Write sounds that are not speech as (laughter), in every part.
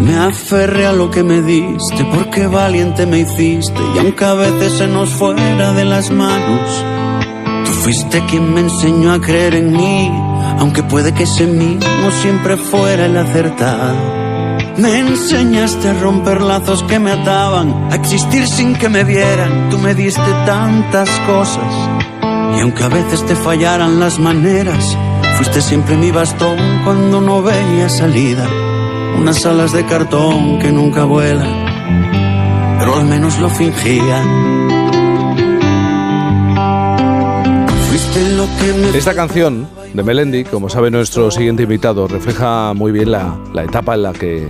Me aferré a lo que me diste, porque valiente me hiciste, y aunque a veces se nos fuera de las manos, tú fuiste quien me enseñó a creer en mí, aunque puede que ese mismo siempre fuera el acertado. Me enseñaste a romper lazos que me ataban, a existir sin que me vieran. Tú me diste tantas cosas. Y aunque a veces te fallaran las maneras, fuiste siempre mi bastón cuando no veía salida unas alas de cartón que nunca vuelan, pero al menos lo fingían. Esta canción de Melendi, como sabe nuestro siguiente invitado, refleja muy bien la, la etapa en la que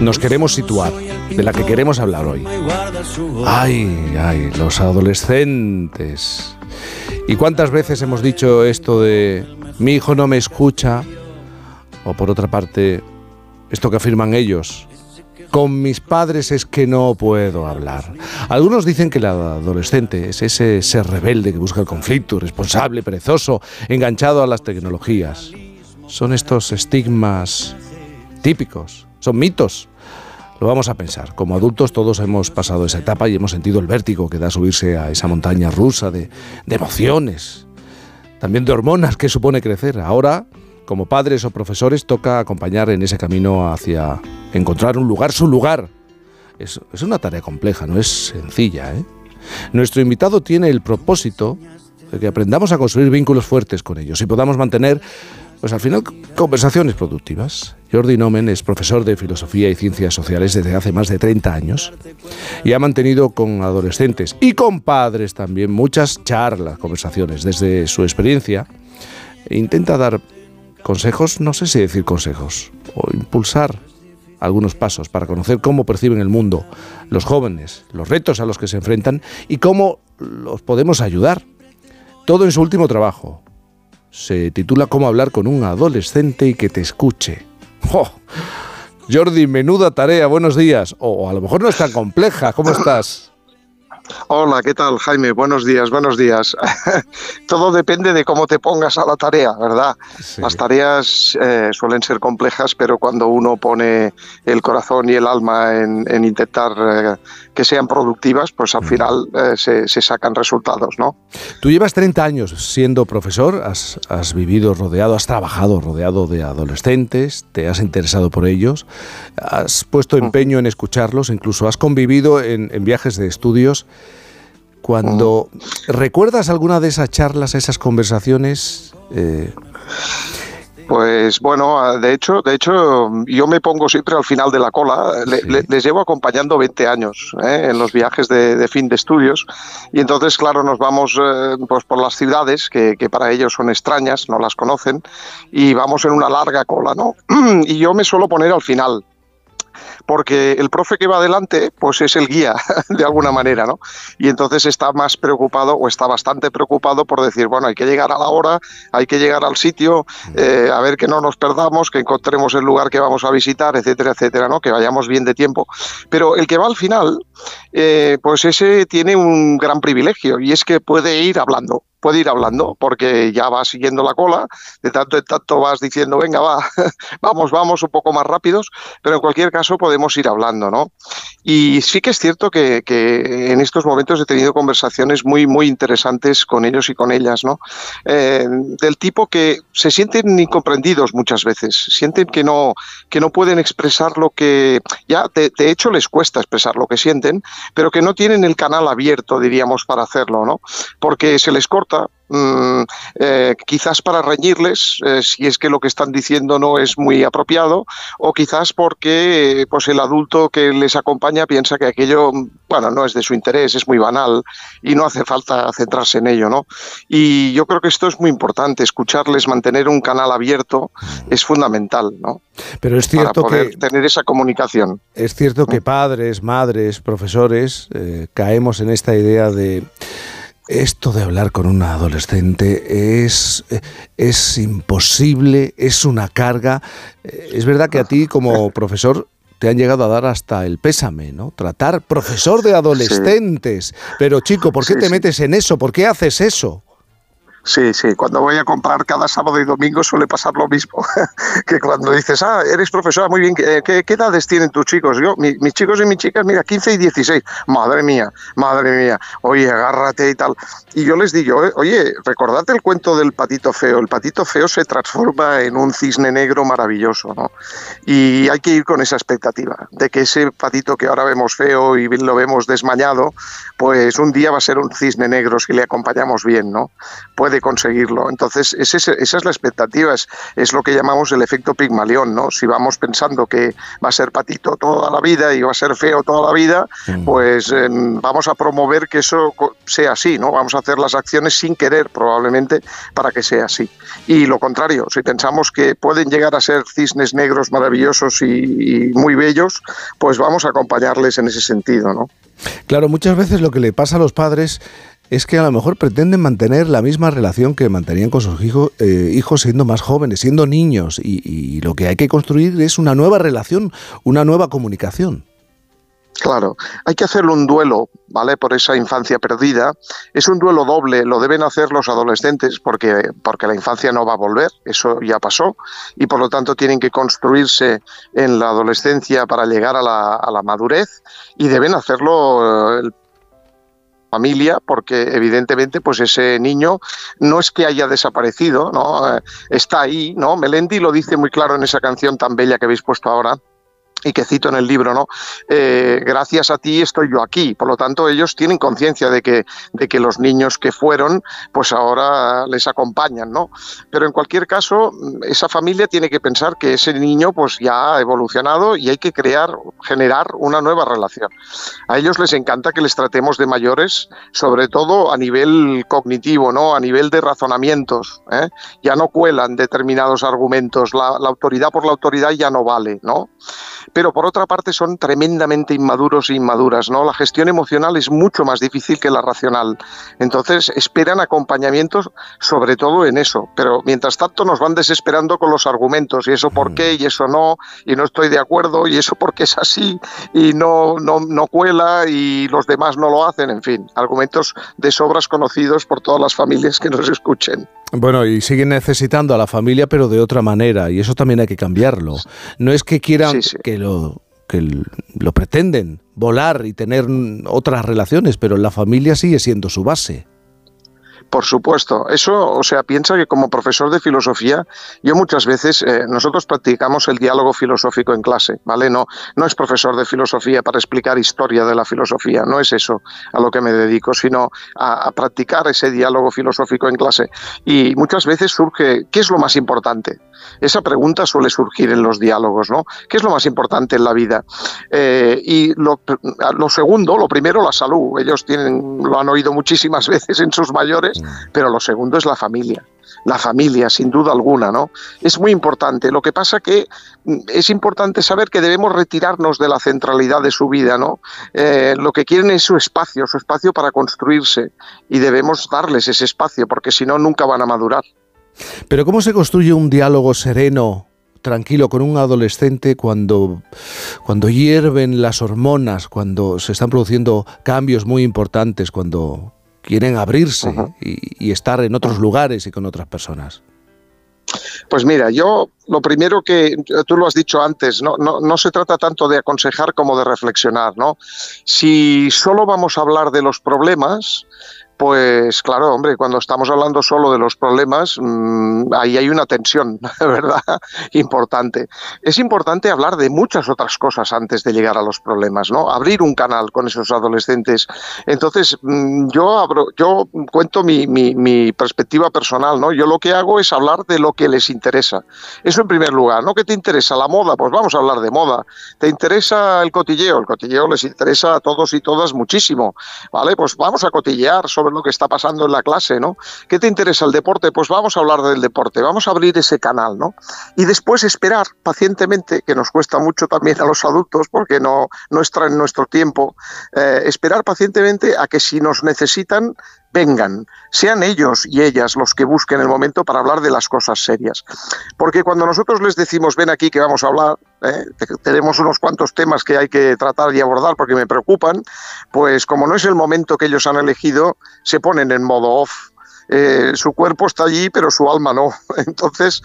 nos queremos situar, de la que queremos hablar hoy. Ay, ay, los adolescentes. ¿Y cuántas veces hemos dicho esto de mi hijo no me escucha? O por otra parte, esto que afirman ellos. Con mis padres es que no puedo hablar. Algunos dicen que el adolescente es ese ser rebelde que busca el conflicto, responsable, perezoso, enganchado a las tecnologías. Son estos estigmas típicos, son mitos. Lo vamos a pensar. Como adultos todos hemos pasado esa etapa y hemos sentido el vértigo que da subirse a esa montaña rusa de, de emociones, también de hormonas que supone crecer. Ahora como padres o profesores toca acompañar en ese camino hacia encontrar un lugar, su lugar. Es, una tarea compleja, no es sencilla. ¿eh? Nuestro invitado tiene el propósito de que aprendamos a construir vínculos fuertes con ellos y podamos mantener, pues al final, conversaciones productivas. Jordi Nomen es profesor de Filosofía y Ciencias Sociales desde hace más de 30 años y ha mantenido con adolescentes y con padres también muchas charlas, conversaciones. Desde su experiencia, intenta dar consejos, no sé si decir consejos, o impulsar algunos pasos para conocer cómo perciben el mundo los jóvenes, los retos a los que se enfrentan y cómo los podemos ayudar. Todo en su último trabajo. Se titula Cómo hablar con un adolescente y que te escuche. Jordi, menuda tarea, buenos días. O a lo mejor no es tan compleja, ¿cómo estás? Hola, ¿qué tal, Jaime? Buenos días, buenos días. (laughs) Todo depende de cómo te pongas a la tarea, ¿verdad? Las tareas eh, suelen ser complejas, pero cuando uno pone el corazón y el alma en, intentar eh, que sean productivas, pues al final eh, se, sacan resultados, ¿no? Tú llevas 30 años siendo profesor, has, vivido rodeado, has trabajado rodeado de adolescentes, te has interesado por ellos, has puesto empeño en escucharlos, incluso has convivido en, en viajes de estudios. Cuando recuerdas alguna de esas charlas, esas conversaciones, eh, pues bueno, de hecho, de hecho, yo me pongo siempre al final de la cola. les llevo acompañando 20 años ¿eh? en los viajes de, fin de estudios y entonces, claro, nos vamos eh, pues por las ciudades que, que, para ellos son extrañas, no las conocen y vamos en una larga cola, ¿no? (clears throat) y yo me suelo poner al final porque el profe que va adelante, pues es el guía, (laughs) de alguna manera, ¿no? Y entonces está más preocupado o está bastante preocupado por decir, bueno, hay que llegar a la hora, hay que llegar al sitio, eh, a ver que no nos perdamos, que encontremos el lugar que vamos a visitar, etcétera, etcétera, ¿no? Que vayamos bien de tiempo. Pero el que va al final, eh, pues ese tiene un gran privilegio y es que puede ir hablando puede ir hablando porque ya va siguiendo la cola, de tanto en tanto vas diciendo, venga, va, (laughs) vamos, vamos, un poco más rápidos, pero en cualquier caso podemos ir hablando, ¿no? Y sí que es cierto que, en estos momentos he tenido conversaciones muy, muy interesantes con ellos y con ellas, ¿no? Eh, del tipo que se sienten incomprendidos muchas veces, sienten que no, que no pueden expresar lo que, ya de, de hecho les cuesta expresar lo que sienten, pero que no tienen el canal abierto, diríamos, para hacerlo, ¿no? Porque se les corta Mm, eh, quizás para reñirles eh, si es que lo que están diciendo no es muy apropiado o quizás porque pues el adulto que les acompaña piensa que aquello bueno no es de su interés es muy banal y no hace falta centrarse en ello no y yo creo que esto es muy importante escucharles mantener un canal abierto es fundamental no pero es cierto para poder tener esa comunicación. es cierto que mm. padres madres profesores eh, caemos en esta idea de esto de hablar con un adolescente es, es imposible, es una carga. Eh, es verdad que a ti como (laughs) profesor te han llegado a dar hasta el pésame, ¿no? Tratar profesor de adolescentes. Pero chico, ¿por qué te metes en eso? ¿Por qué haces eso? Sí, sí, cuando voy a comprar cada sábado y domingo suele pasar lo mismo, (laughs) que cuando dices, ah, eres profesora, muy bien, ¿qué, qué edades tienen tus chicos? Yo, mis chicos y mis chicas, mira, 15 y 16, madre mía, madre mía, oye, agárrate y tal. Y yo les digo, oye, recordad el cuento del patito feo, el patito feo se transforma en un cisne negro maravilloso, ¿no? Y hay que ir con esa expectativa, de que ese patito que ahora vemos feo y lo vemos desmañado, pues un día va a ser un cisne negro si le acompañamos bien, ¿no? Puede conseguirlo. Entonces, esa es la expectativa, es, lo que llamamos el efecto Pigmalión, ¿no? Si vamos pensando que va a ser patito toda la vida y va a ser feo toda la vida, mm. pues em, vamos a promover que eso sea así, ¿no? Vamos a hacer las acciones sin querer, probablemente, para que sea así. Y lo contrario, si pensamos que pueden llegar a ser cisnes negros maravillosos y, y muy bellos, pues vamos a acompañarles en ese sentido, ¿no? Claro, muchas veces lo que le pasa a los padres es que a lo mejor pretenden mantener la misma relación que mantenían con sus eh, hijos siendo más jóvenes, siendo niños, y, lo que hay que construir es una nueva relación, una nueva comunicación. Claro, hay que hacerle un duelo, ¿vale? Por esa infancia perdida. Es un duelo doble, lo deben hacer los adolescentes porque, porque la infancia no va a volver, eso ya pasó, y por lo tanto tienen que construirse en la adolescencia para llegar a la, madurez y deben hacerlo el familia, porque evidentemente pues ese niño no es que haya desaparecido, ¿no? Eh, está ahí, ¿no? Melendi lo dice muy claro en esa canción tan bella que habéis puesto ahora, y que cito en el libro, ¿no? Eh, gracias a ti estoy yo aquí. Por lo tanto, ellos tienen conciencia de que, de que los niños que fueron, pues ahora les acompañan, ¿no? Pero en cualquier caso, esa familia tiene que pensar que ese niño, pues ya ha evolucionado y hay que crear, generar una nueva relación. A ellos les encanta que les tratemos de mayores, sobre todo a nivel cognitivo, ¿no? A nivel de razonamientos. ¿eh? Ya no cuelan determinados argumentos. La, la autoridad por la autoridad ya no vale, ¿no? Pero por otra parte son tremendamente inmaduros e inmaduras, ¿no? La gestión emocional es mucho más difícil que la racional. Entonces esperan acompañamientos sobre todo en eso, pero mientras tanto nos van desesperando con los argumentos y eso por mm. qué y eso no y no estoy de acuerdo y eso porque es así y no no no cuela y los demás no lo hacen, en fin, argumentos de sobras conocidos por todas las familias que nos escuchen. Bueno, y siguen necesitando a la familia, pero de otra manera, y eso también hay que cambiarlo. No es que quieran que lo que lo pretenden, volar y tener otras relaciones, pero la familia sigue siendo su base. Por supuesto, eso, o sea, piensa que como profesor de filosofía, yo muchas veces, eh, nosotros practicamos el diálogo filosófico en clase, ¿vale? No, no es profesor de filosofía para explicar historia de la filosofía, no es eso a lo que me dedico, sino a, practicar ese diálogo filosófico en clase. Y muchas veces surge, ¿qué es lo más importante? Esa pregunta suele surgir en los diálogos, ¿no? ¿Qué es lo más importante en la vida? Eh, y lo, lo, segundo, lo primero, la salud. Ellos tienen, lo han oído muchísimas (laughs) veces en sus mayores. Pero lo segundo es la familia la familia, sin duda alguna, ¿no? Es muy importante. Lo que pasa que mm, es importante saber que debemos retirarnos de la centralidad de su vida, ¿no? Eh, lo que quieren es su espacio, su espacio para construirse, y debemos darles ese espacio, porque si no, nunca van a madurar. Pero ¿cómo se construye un diálogo sereno, tranquilo con un adolescente cuando, cuando hierven las hormonas, cuando se están produciendo cambios muy importantes, cuando quieren abrirse y, estar en otros lugares y con otras personas? Pues mira, yo lo primero que tú lo has dicho antes, no, no, no, se trata tanto de aconsejar como de reflexionar, ¿no? Si solo vamos a hablar de los problemas, pues claro, hombre, cuando estamos hablando solo de los problemas, mmm, ahí hay una tensión, (laughs) ¿verdad? Importante. Es importante hablar de muchas otras cosas antes de llegar a los problemas, ¿no? Abrir un canal con esos adolescentes. Entonces, mmm, yo abro, yo cuento mi, mi, perspectiva personal, ¿no? Yo lo que hago es hablar de lo que les interesa. Eso en primer lugar, ¿no? ¿Qué te interesa? La moda, pues vamos a hablar de moda. ¿Te interesa el cotilleo? El cotilleo les interesa a todos y todas muchísimo, ¿vale? Pues vamos a cotillear sobre lo que está pasando en la clase, ¿no? ¿Qué te interesa el deporte? Pues vamos a hablar del deporte, vamos a abrir ese canal, ¿no? Y después esperar pacientemente, que nos cuesta mucho también a los adultos porque no, no extraen nuestro tiempo, eh, esperar pacientemente a que si nos necesitan, vengan, sean ellos y ellas los que busquen el momento para hablar de las cosas serias. Porque cuando nosotros les decimos, ven aquí que vamos a hablar, ¿eh? tenemos unos cuantos temas que hay que tratar y abordar porque me preocupan, pues como no es el momento que ellos han elegido, se ponen en modo off eh, su cuerpo está allí, pero su alma no. (laughs) Entonces,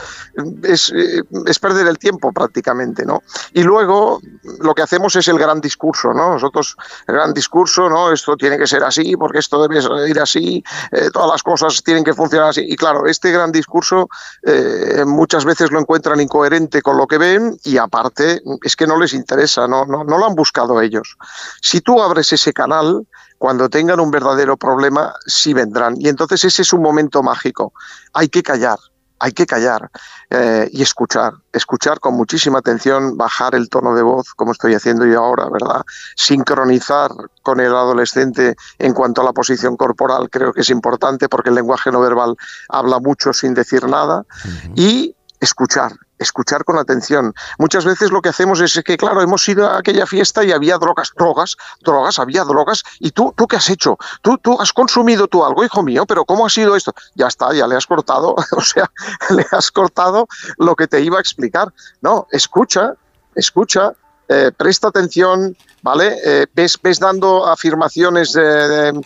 es, eh, es, perder el tiempo prácticamente, ¿no? Y luego lo que hacemos es el gran discurso, ¿no? Nosotros, el gran discurso, ¿no? Esto tiene que ser así, porque esto debe ir así, eh, todas las cosas tienen que funcionar así. Y claro, este gran discurso muchas veces lo encuentran incoherente con lo que ven y aparte es que no les interesa, no, no, no lo han buscado ellos. Si tú abres ese canal, cuando tengan un verdadero problema, sí vendrán. Y entonces ese es un momento mágico. Hay que callar, hay que callar eh, y escuchar, escuchar con muchísima atención, bajar el tono de voz, como estoy haciendo yo ahora, ¿verdad? Sincronizar con el adolescente en cuanto a la posición corporal, creo que es importante porque el lenguaje no verbal habla mucho sin decir nada. Y escuchar, escuchar con atención. Muchas veces lo que hacemos es que, claro, hemos ido a aquella fiesta y había drogas, drogas, drogas, había drogas. ¿Y tú, tú qué has hecho? ¿Tú, tú has consumido tú algo, hijo mío? ¿Pero cómo ha sido esto? Ya está, ya le has cortado, (laughs) o sea, le has cortado lo que te iba a explicar. No, escucha, escucha, eh, presta atención, ¿vale? Eh, ves, ves, dando afirmaciones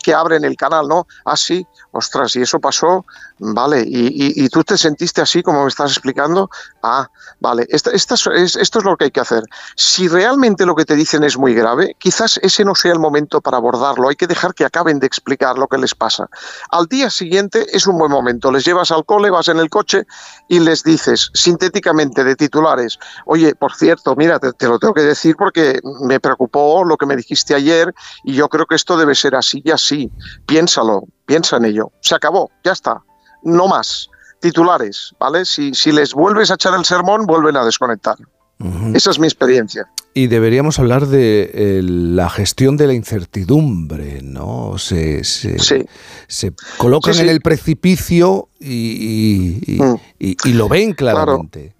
que abren el canal, ¿no? Así, ah, ostras, y eso pasó, vale, y, tú te sentiste así como me estás explicando, ah, vale, esto, esto, es, esto es lo que hay que hacer. Si realmente lo que te dicen es muy grave, quizás ese no sea el momento para abordarlo, hay que dejar que acaben de explicar lo que les pasa. Al día siguiente es un buen momento, les llevas al cole, vas en el coche y les dices sintéticamente de titulares, oye, por cierto, mira, te, te lo tengo que decir porque me preocupó lo que me dijiste ayer y yo creo que esto debe ser así y así, piénsalo, piensa en ello. Se acabó, ya está. No más. Titulares, ¿vale? Si, si les vuelves a echar el sermón, vuelven a desconectar. Esa es mi experiencia. Y deberíamos hablar de la gestión de la incertidumbre, ¿no? Se, se, se colocan en el precipicio y, mm. y, y, lo ven claramente.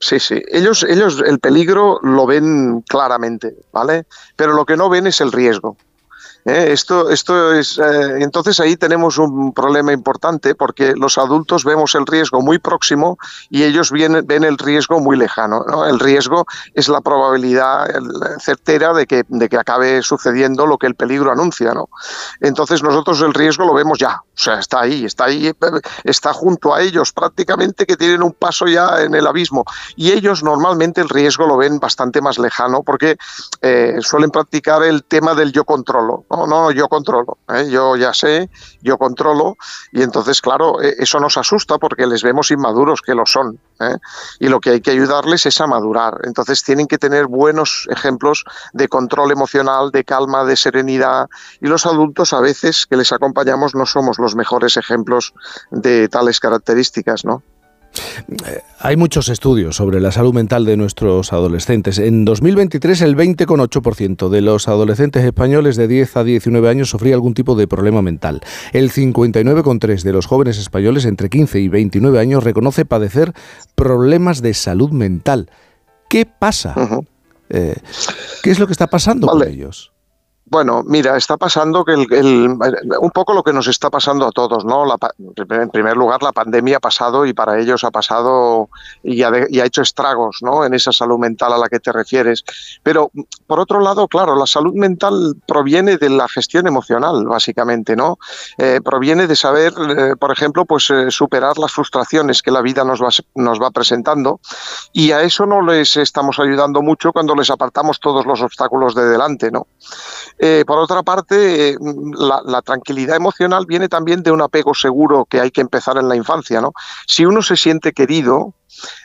Sí, sí. Ellos, ellos el peligro lo ven claramente, ¿vale? Pero lo que no ven es el riesgo. ¿Eh? esto, esto es, eh, entonces ahí tenemos un problema importante porque los adultos vemos el riesgo muy próximo y ellos ven, ven el riesgo muy lejano. El riesgo es la probabilidad certera de que, de que acabe sucediendo lo que el peligro anuncia. ¿no? Entonces nosotros el riesgo lo vemos ya, o sea, está ahí, está ahí, está junto a ellos prácticamente que tienen un paso ya en el abismo. Y ellos normalmente el riesgo lo ven bastante más lejano porque eh, suelen practicar el tema del yo controlo. No, no, yo controlo, ¿eh? yo ya sé, yo controlo y entonces, claro, e, eso nos asusta porque les vemos inmaduros, que lo son. ¿eh? Y lo que hay que ayudarles es a madurar. Entonces tienen que tener buenos ejemplos de control emocional, de calma, de serenidad. Y los adultos a veces que les acompañamos no somos los mejores ejemplos de tales características, ¿no? Eh, hay muchos estudios sobre la salud mental de nuestros adolescentes. En 2023 el 20,8% de los adolescentes españoles de 10 a 19 años sufría algún tipo de problema mental. El 59,3% de los jóvenes españoles entre 15 y 29 años reconoce padecer problemas de salud mental. ¿Qué pasa? Eh, ¿Qué es lo que está pasando con ellos? Bueno, mira, está pasando que el, un poco lo que nos está pasando a todos, ¿no? en primer lugar, la pandemia ha pasado y para ellos ha pasado y ha, y ha, hecho estragos, ¿no? En esa salud mental a la que te refieres. Pero por otro lado, claro, la salud mental proviene de la gestión emocional, básicamente, ¿no? Eh, proviene de saber, eh, por ejemplo, pues eh, superar las frustraciones que la vida nos va, nos va presentando y a eso no les estamos ayudando mucho cuando les apartamos todos los obstáculos de delante, ¿no? Eh, por otra parte, la, tranquilidad emocional viene también de un apego seguro que hay que empezar en la infancia. ¿no? Si uno se siente querido,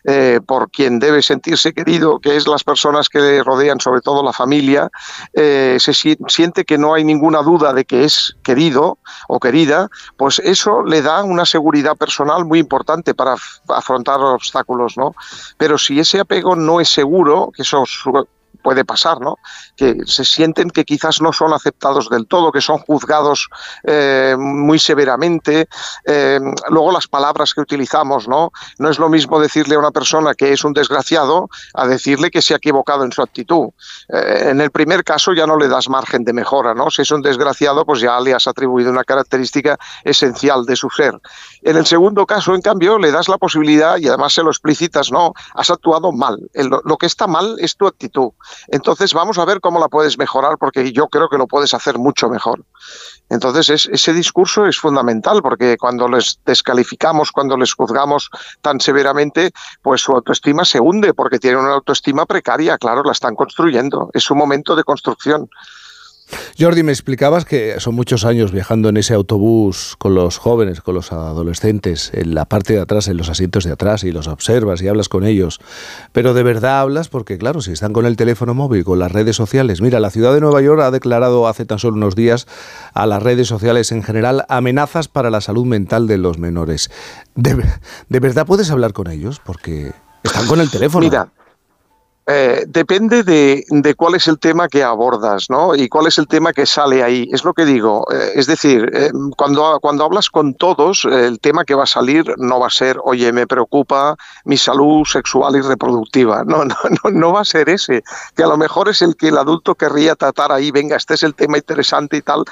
eh, por quien debe sentirse querido, que es las personas que le rodean, sobre todo la familia, eh, se siente que no hay ninguna duda de que es querido o querida, pues eso le da una seguridad personal muy importante para afrontar obstáculos, ¿no? Pero si ese apego no es seguro, que eso puede pasar, ¿no? Que se sienten que quizás no son aceptados del todo, que son juzgados eh, muy severamente. Eh, luego las palabras que utilizamos, ¿no? No es lo mismo decirle a una persona que es un desgraciado a decirle que se ha equivocado en su actitud. Eh, en el primer caso ya no le das margen de mejora, ¿no? Si es un desgraciado, pues ya le has atribuido una característica esencial de su ser. En el segundo caso, en cambio, le das la posibilidad y además se lo explicitas, ¿no? Has actuado mal. lo que está mal es tu actitud Entonces vamos a ver cómo la puedes mejorar porque yo creo que lo puedes hacer mucho mejor. Entonces ese discurso es fundamental porque cuando les descalificamos, cuando les juzgamos tan severamente, pues su autoestima se hunde porque tienen una autoestima precaria, claro, la están construyendo. Es un momento de construcción. Jordi, me explicabas que son muchos años viajando en ese autobús con los jóvenes, con los adolescentes, en la parte de atrás, en los asientos de atrás, y los observas y hablas con ellos. Pero de verdad hablas porque, claro, si están con el teléfono móvil, con las redes sociales. Mira, la ciudad de Nueva York ha declarado hace tan solo unos días a las redes sociales en general amenazas para la salud mental de los menores. ¿De, verdad puedes hablar con ellos? Porque están con el teléfono. Mira, eh, depende de, cuál es el tema que abordas, ¿no? Y cuál es el tema que sale ahí. Es lo que digo. Eh, es decir, eh, cuando, cuando hablas con todos, el tema que va a salir no va a ser, oye, me preocupa mi salud sexual y reproductiva. No, no, (laughs) no, no va a ser ese. Que a lo mejor es el que el adulto querría tratar ahí, venga, este es el tema interesante y tal.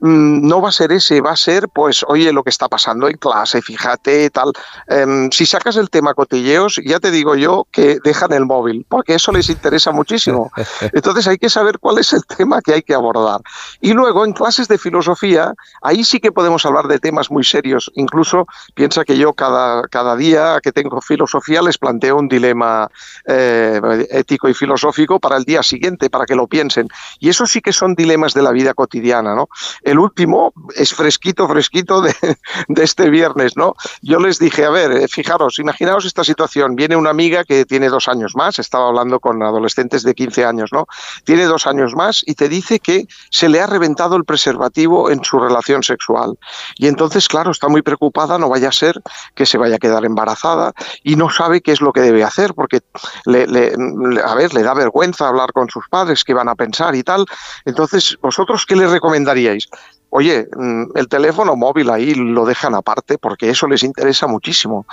Mm, no va a ser ese, va a ser, pues, oye, lo que está pasando en clase, fíjate, tal. Em, si sacas el tema cotilleos, ya te digo yo que dejan el móvil, porque eso les interesa muchísimo. (laughs) Entonces hay que saber cuál es el tema que hay que abordar. Y luego en clases de filosofía, ahí sí que podemos hablar de temas muy serios. Incluso piensa que yo cada, cada día que tengo filosofía les planteo un dilema eh, ético y filosófico para el día siguiente, para que lo piensen. Y eso sí que son dilemas de la vida cotidiana. ¿no? El último es fresquito, fresquito de, (laughs) de este viernes. ¿no? Yo les dije, a ver, eh, fijaros, imaginaos esta situación. Viene una amiga que tiene dos años más, estaba hablando con adolescentes de 15 años, ¿no? Tiene dos años más y te dice que se le ha reventado el preservativo en su relación sexual. Y entonces, claro, está muy preocupada, no vaya a ser que se vaya a quedar embarazada y no sabe qué es lo que debe hacer, porque le, a ver, le da vergüenza hablar con sus padres, qué van a pensar y tal. Entonces, ¿vosotros qué le recomendaríais? Oye, mm, el teléfono móvil ahí lo dejan aparte porque eso les interesa muchísimo,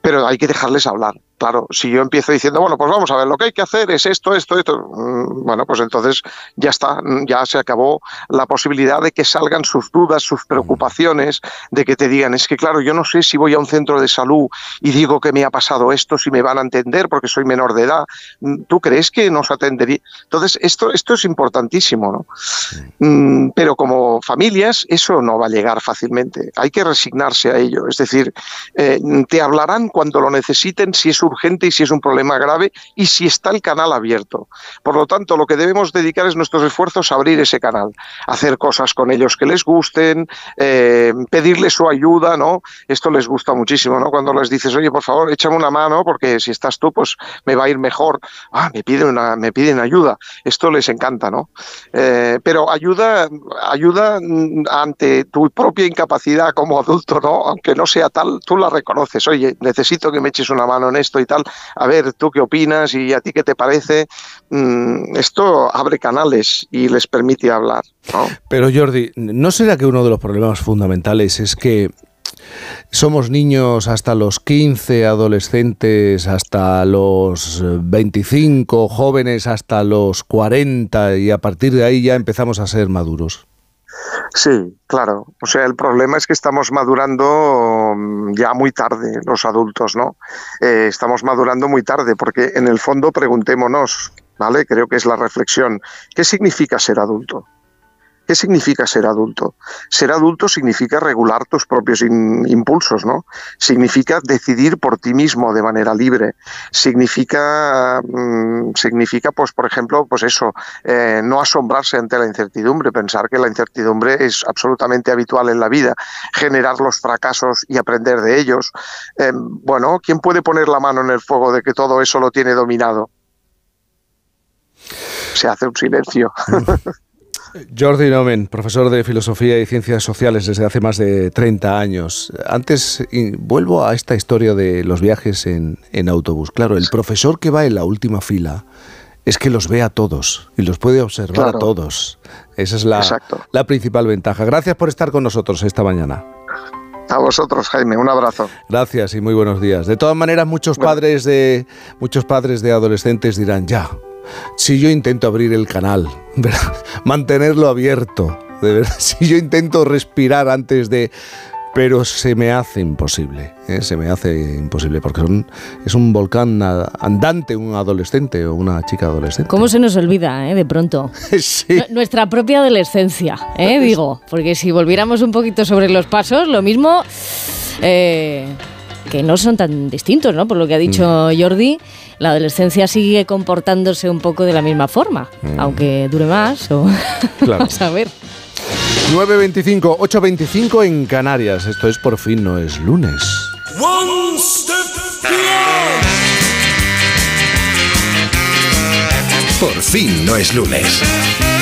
pero hay que dejarles hablar. Claro, si yo empiezo diciendo, bueno, pues vamos a ver, lo que hay que hacer es esto, esto, esto, mm, bueno, pues entonces ya está, mm, ya se acabó la posibilidad de que salgan sus dudas, sus preocupaciones, de que te digan, es que claro, yo no sé si voy a un centro de salud y digo que me ha pasado esto, si me van a entender porque soy menor de edad. Mm, ¿Tú crees que nos atendería? Entonces, esto, esto es importantísimo, ¿no? Pero como familias, eso no va a llegar fácilmente. Hay que resignarse a ello. Es decir, eh, te hablarán cuando lo necesiten, si es urgente y si es un problema grave y si está el canal abierto. Por lo tanto, lo que debemos dedicar es nuestros esfuerzos a abrir ese canal, hacer cosas con ellos que les gusten, eh, pedirles su ayuda, ¿no? Esto les gusta muchísimo, ¿no? Cuando les dices, oye, por favor, échame una mano porque si estás tú, pues me va a ir mejor. Ah, me piden, una, me piden ayuda. Esto les encanta, ¿no? Eh, pero ayuda, ayuda ante tu propia incapacidad como adulto, ¿no? Aunque no sea tal, tú la reconoces. Oye, necesito que me eches una mano en esto y tal. A ver, ¿tú qué opinas y a ti qué te parece? Mm, esto abre canales y les permite hablar. Pero Jordi, ¿no será que uno de los problemas fundamentales es que somos niños hasta los 15, adolescentes hasta los 25, jóvenes hasta los 40 y a partir de ahí ya empezamos a ser maduros? Sí, claro. O sea, el problema es que estamos madurando mm, ya muy tarde los adultos, ¿no? Eh, estamos madurando muy tarde porque en el fondo preguntémonos, ¿vale? Creo que es la reflexión. ¿Qué significa ser adulto? ¿Qué significa ser adulto? Ser adulto significa regular tus propios impulsos, ¿no? Significa decidir por ti mismo de manera libre. Significa, mm, significa pues, por ejemplo, pues eso, eh, no asombrarse ante la incertidumbre, pensar que la incertidumbre es absolutamente habitual en la vida, generar los fracasos y aprender de ellos. Eh, bueno, ¿quién puede poner la mano en el fuego de que todo eso lo tiene dominado? Se hace un silencio. (laughs) Jordi Nomen, profesor de Filosofía y Ciencias Sociales desde hace más de 30 años. Antes vuelvo a esta historia de los viajes en, autobús. Claro, el profesor que va en la última fila es que los ve a todos y los puede observar a todos. Esa es la, la principal ventaja. Gracias por estar con nosotros esta mañana. A vosotros, Jaime, un abrazo. Gracias y muy buenos días. De todas maneras, muchos padres de muchos padres de adolescentes dirán, "Ya, si yo intento abrir el canal, (laughs) mantenerlo abierto, de verdad, (laughs) si yo intento respirar antes de pero se me hace imposible, ¿eh? se me hace imposible porque es un volcán andante, un adolescente o una chica adolescente. ¿Cómo se nos olvida, eh, de pronto? (laughs) sí. Nuestra propia adolescencia, eh, digo, porque si volviéramos un poquito sobre los pasos, lo mismo... Eh, que no son tan distintos, ¿no? Por lo que ha dicho mm. Jordi, la adolescencia sigue comportándose un poco de la misma forma, mm. aunque dure más o... (laughs) Vamos a ver. 9.25, 8.25 en Canarias. Esto es Por fin no es lunes. Por fin no es lunes.